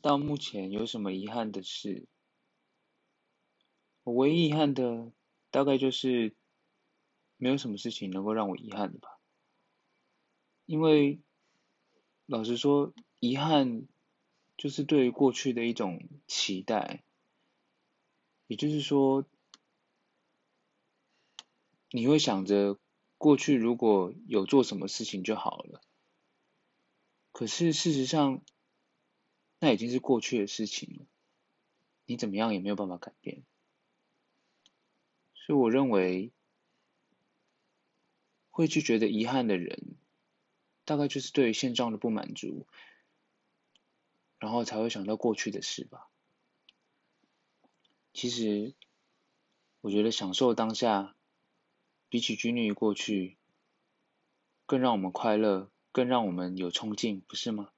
到目前有什么遗憾的事？我唯一遗憾的大概就是没有什么事情能够让我遗憾的吧。因为老实说，遗憾就是对于过去的一种期待，也就是说，你会想着过去如果有做什么事情就好了。可是事实上，那已经是过去的事情了，你怎么样也没有办法改变。所以我认为，会去觉得遗憾的人，大概就是对于现状的不满足，然后才会想到过去的事吧。其实，我觉得享受当下，比起拘泥于过去，更让我们快乐，更让我们有冲劲，不是吗？